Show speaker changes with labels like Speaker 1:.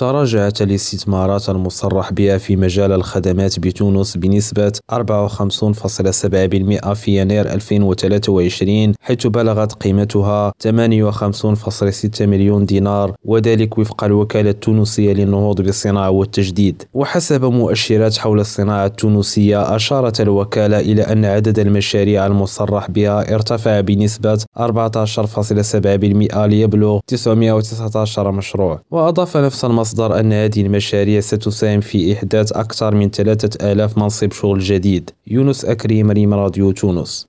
Speaker 1: تراجعت الاستثمارات المصرح بها في مجال الخدمات بتونس بنسبة 54.7% في يناير 2023 حيث بلغت قيمتها 58.6 مليون دينار وذلك وفق الوكالة التونسية للنهوض بالصناعة والتجديد. وحسب مؤشرات حول الصناعة التونسية أشارت الوكالة إلى أن عدد المشاريع المصرح بها ارتفع بنسبة 14.7% ليبلغ 919 مشروع. وأضاف نفس المصدر أن هذه المشاريع ستساهم في إحداث أكثر من 3000 منصب شغل جديد. يونس أكريم ريم راديو تونس.